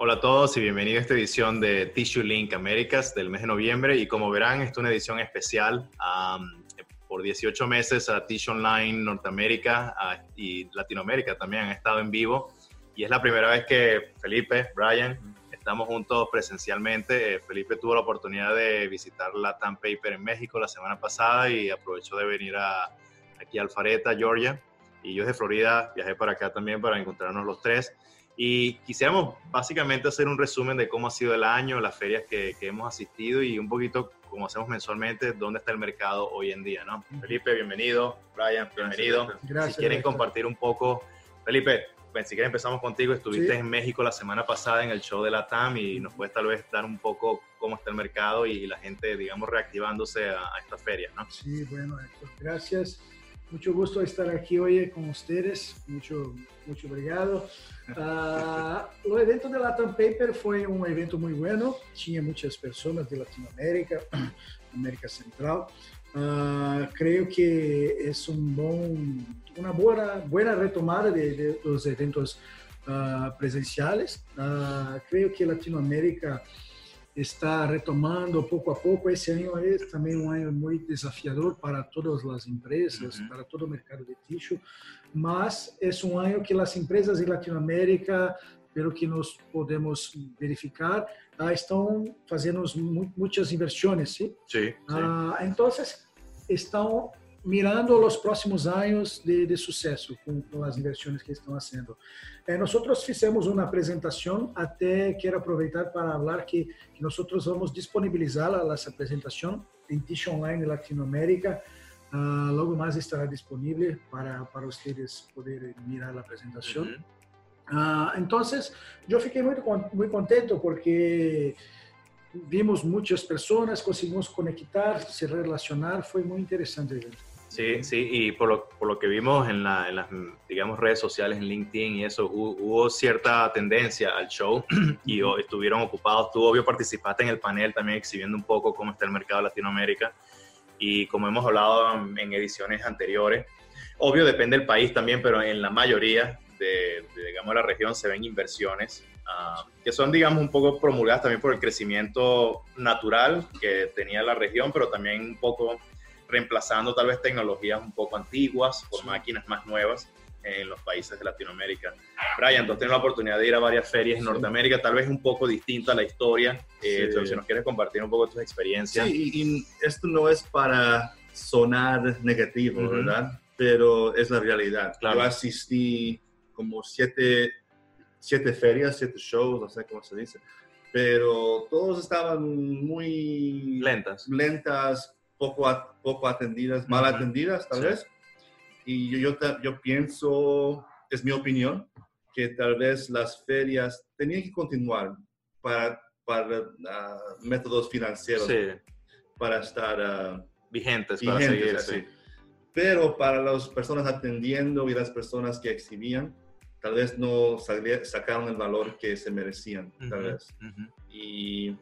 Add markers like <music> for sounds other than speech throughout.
Hola a todos y bienvenido a esta edición de Tissue Link Américas del mes de noviembre. Y como verán, esta es una edición especial. por 18 meses a Tissue Online Norteamérica y Latinoamérica también han estado en vivo. Y es la primera vez que Felipe, Brian, estamos juntos presencialmente. Eh, Felipe tuvo la oportunidad de visitar la TAM Paper en México la semana pasada y aprovechó de venir a, aquí a Alpharetta, Georgia. Y yo de Florida viajé para acá también para encontrarnos los tres. Y quisiéramos básicamente hacer un resumen de cómo ha sido el año, las ferias que, hemos asistido y un poquito, como hacemos mensualmente, dónde está el mercado hoy en día, ¿no? Felipe, bienvenido. Brian, bienvenido. Gracias, si quieren compartir un poco, Felipe, pues, si quieres empezamos contigo. Estuviste en México la semana pasada en el show de la TAM y nos puedes tal vez dar un poco cómo está el mercado y la gente, digamos, reactivándose a, a estas ferias, ¿no? Sí, bueno, gracias. Mucho gusto estar aquí hoy con ustedes. Mucho, mucho obrigado. <laughs> Uh, o evento da Latam Paper foi um evento muito bueno. Tinha muitas pessoas de Latinoamérica, <clears throat> América Central. Uh, creio que é um bom, uma boa, boa retomada de, de dos eventos uh, presenciais. creio que Latinoamérica está retomando pouco a pouco. Esse ano é também um ano muito desafiador para todas as empresas, uhum. para todo o mercado de tixo, mas é um ano que as empresas de Latinoamérica, pelo que nós podemos verificar, ah, estão fazendo muitas inversões, sim? Sim. Ah, então, estão mirando os próximos anos de, de sucesso com, com, as inversões que estão fazendo. Eh, nós fizemos uma apresentação, até quero aproveitar para falar que, que nós vamos disponibilizar essa apresentação em Tish Online Latinoamérica. Uh, logo mais estará disponível para, para vocês poderem mirar a apresentação. Uhum. Uh, então, eu fiquei muito, muito contente porque vimos muchas personas, conseguimos conectar, se relacionar, fue muy interesante. Sí, sí, y por lo, por lo que vimos en, la, en, las, digamos, redes sociales, en LinkedIn y eso, hubo, cierta tendencia al show <clears throat> y estuvieron ocupados. Tú, obvio, participaste en el panel también exhibiendo un poco cómo está el mercado de Latinoamérica y como hemos hablado en, ediciones anteriores, obvio, depende del país también, pero en la mayoría de, de digamos, la región se ven inversiones Ah, que son, digamos, un poco promulgadas también por el crecimiento natural que tenía la región, pero también un poco reemplazando tal vez tecnologías un poco antiguas por máquinas más nuevas en los países de Latinoamérica. Brian, tú has tenido la oportunidad de ir a varias ferias en Norteamérica, tal vez un poco distinta la historia. Eh, si nos quieres compartir un poco tus experiencias. Sí, y, esto no es para sonar negativo, ¿verdad? Pero es la realidad. Yo asistí como siete siete ferias, siete shows, no sé cómo se dice, pero todos estaban muy lentas, lentas poco, poco atendidas, mal atendidas tal vez. Y yo, yo, yo pienso, es mi opinión, que tal vez las ferias tenían que continuar para, para ah, métodos financieros, para estar ah, vigentes, para seguir. Pero para las personas atendiendo y las personas que exhibían, tal vez no sacaron el valor que se merecían, tal vez. y,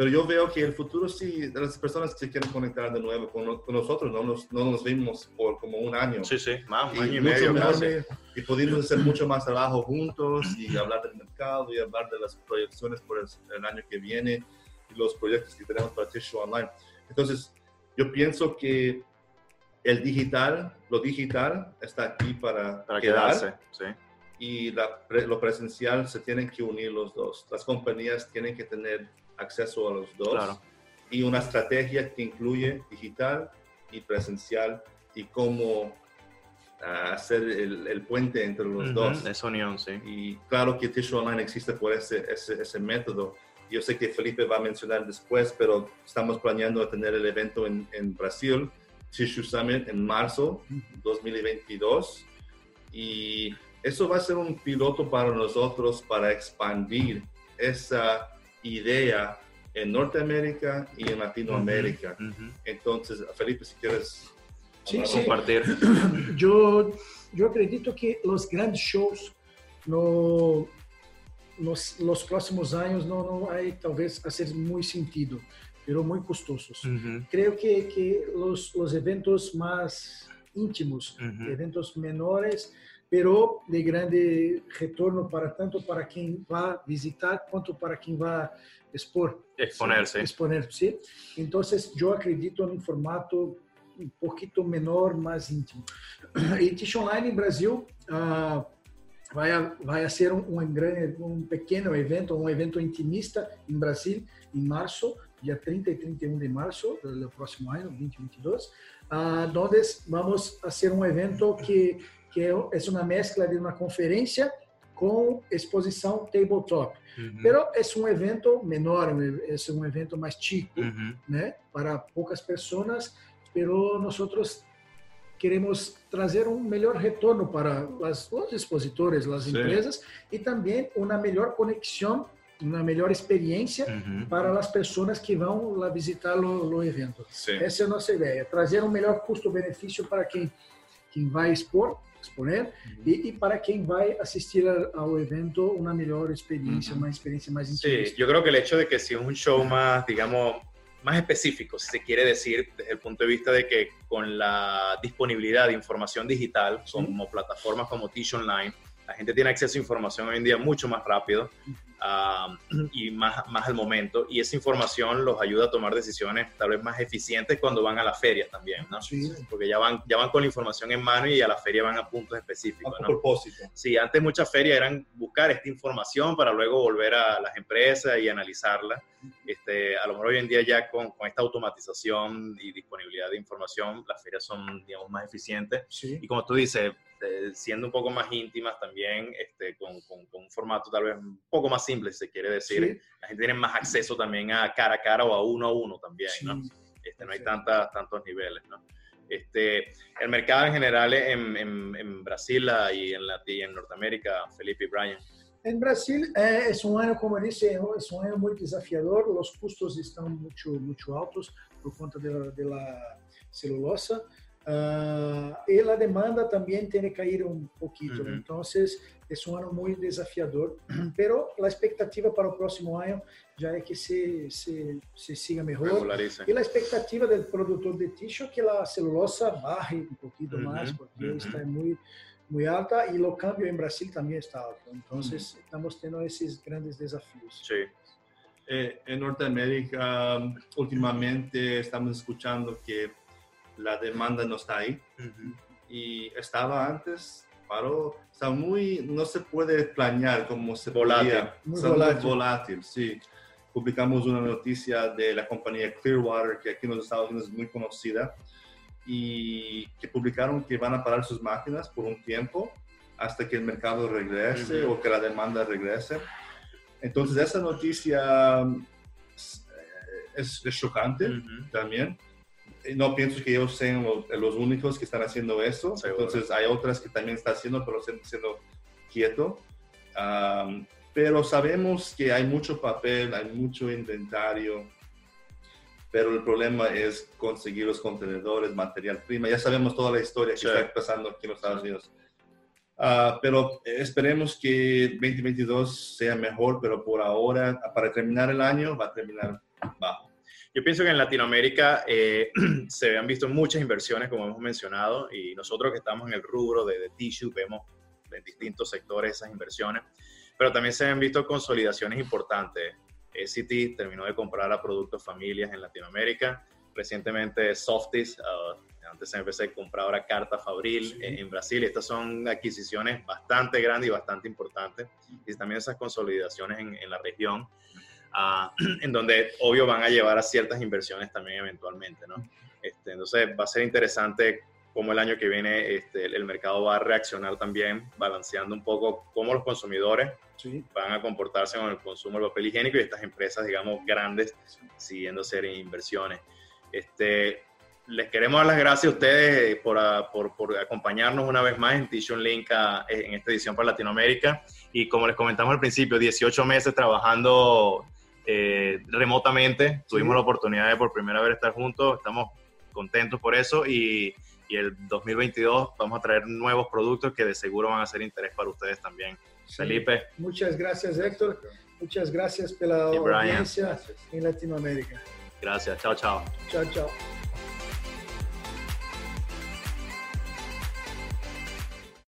pero yo veo que el futuro sí, las personas que se quieren conectar de nuevo con, nosotros, no nos, no nos vimos por como un año. Sí, sí, más, un año y medio. y pudimos hacer mucho más trabajo juntos y hablar del mercado y hablar de las proyecciones por el, año que viene y los proyectos que tenemos para Tissue Online. Entonces, yo pienso que el digital, lo digital está aquí para, para quedarse. Sí y lo presencial se tienen que unir los dos. Las compañías tienen que tener acceso a los dos y una estrategia que incluye digital y presencial y cómo ah, hacer el, puente entre los dos. Esa unión, sí. Y claro que Tissue Online existe por ese, ese, ese, método. Yo sé que Felipe va a mencionar después, pero estamos planeando tener el evento en, en Brasil, Tissue Summit, en marzo 2022. Y eso va a ser un piloto para nosotros para expandir esa idea en Norteamérica y en Latinoamérica. Entonces, Felipe, si quieres compartir. <clears throat> Yo, yo acredito que los grandes shows no, nos los próximos años no, no hay talvez hacer muy sentido, pero muy costosos. Creo que, que los, los eventos más íntimos, eventos menores, pero de grande retorno para tanto para quien va a visitar quanto para quien va a expor. Exponerse. Exponer, ¿sí? Entonces, yo acredito en un formato un poquito menor, más íntimo. Y Tish Online Brasil uh, vai, vai ser um, um, grande, um pequeno evento, um evento intimista em Brasil, em março, dia 30 e 31 de março do próximo ano, 2022, uh, onde vamos fazer um evento que que é, é uma mescla de uma conferência com exposição tabletop. Uhum. Pero é um evento menor, é um evento mais chico, uhum. né? Para poucas pessoas, pero nós queremos trazer um melhor retorno para as, os expositores, as Sim. empresas e também uma melhor conexão, uma melhor experiência uhum. para as pessoas que vão lá visitar o, evento. Sim. Essa é a nossa ideia, trazer um melhor custo-benefício para quem quem vai expor exponer uhum. e, e, para quem vai assistir ao evento uma melhor experiência, uhum. uma experiência mais intensa. Sí, yo creo que el hecho de que si es un show más, digamos, más específico, si se quiere decir, desde el punto de vista de que con la disponibilidad de información digital, como plataformas como Tish Online, la gente tiene acceso a información hoy en día mucho más rápido <clears throat> y más, más al momento, y esa información los ayuda a tomar decisiones tal vez más eficientes cuando van a las ferias también, ¿no? Sí. Porque ya van, ya van con la información en mano y a la feria van a puntos específicos. A ¿no? propósito. Sí, antes muchas ferias eran buscar esta información para luego volver a las empresas y analizarla. Este, a lo mejor hoy en día ya con, con esta automatización y disponibilidad de información, las ferias son, digamos, más eficientes. Sí. Y como tú dices, este, siendo un poco más íntimas también, este, con, con, un formato tal vez un poco más simple, si se quiere decir. La gente tiene más acceso también a cara a cara o a uno a uno también, ¿no? Este, no hay tantas, tantos niveles, ¿no? Este, el mercado en general en, en, en Brasil y en, y en Norteamérica, Felipe y Brian. En Brasil é, é um ano, como disse, é um ano muito desafiador. Os custos estão muito muito altos por conta da celulosa. Uh, e a demanda também tem que cair um pouquinho. Uhum. Então, é um ano muito desafiador. Pero a expectativa para o próximo ano já é que se, se, se siga melhor. E a expectativa do produtor de tixo é que a celulosa barre um pouquinho uhum. mais, porque uhum. está muito muito alta e o câmbio em Brasil também está alto. Então, uhum. estamos tendo esses grandes desafios. Sim. Eh, en Norteamérica, últimamente estamos escuchando que la demanda no está ahí. Y estaba antes, paró, está muy, no se puede planear como se volátil. podía. Muy volátil. volátil, sí. Publicamos una noticia de la compañía Clearwater, que aquí en los Estados Unidos es muy conocida, y que publicaron que van a parar sus máquinas por un tiempo hasta que el mercado regrese o que la demanda regrese. Entonces, esa noticia es, es chocante también no pienso que ellos sean los, únicos que están haciendo eso. Entonces hay otras que también están haciendo, pero están siendo quieto. pero sabemos que hay mucho papel, hay mucho inventario, pero el problema es conseguir los contenedores, material prima. Ya sabemos toda la historia que está pasando aquí en los Estados Unidos. Ah, pero esperemos que 2022 sea mejor, pero por ahora, para terminar el año, va a terminar bajo. Yo pienso que en Latinoamérica eh, <clears throat> se han visto muchas inversiones, como hemos mencionado, y nosotros que estamos en el rubro de, de tissue vemos en distintos sectores esas inversiones, pero también se han visto consolidaciones importantes. SCT terminó de comprar a Productos Familias en Latinoamérica, recientemente Softis, uh, antes se empezó a comprar ahora Carta Fabril en, Brasil. Estas son adquisiciones bastante grandes y bastante importantes. Y también esas consolidaciones en, en la región. <clears throat> en donde obvio van a llevar a ciertas inversiones también eventualmente, ¿no? Este, entonces va a ser interesante cómo el año que viene este, el mercado va a reaccionar también, balanceando un poco cómo los consumidores van a comportarse con el consumo del papel higiénico y estas empresas, digamos, grandes, siguiendo hacer inversiones. Este, les queremos dar las gracias a ustedes por, por, por acompañarnos una vez más en Tishon Link en esta edición para Latinoamérica. Y como les comentamos al principio, 18 meses trabajando eh, remotamente. Tuvimos la oportunidad de por primera vez estar juntos, estamos contentos por eso y, y, el 2022 vamos a traer nuevos productos que de seguro van a ser interés para ustedes también. Felipe. Muchas gracias Héctor, muchas gracias por la audiencia en Latinoamérica. Gracias, chao, chao. Chao, chao.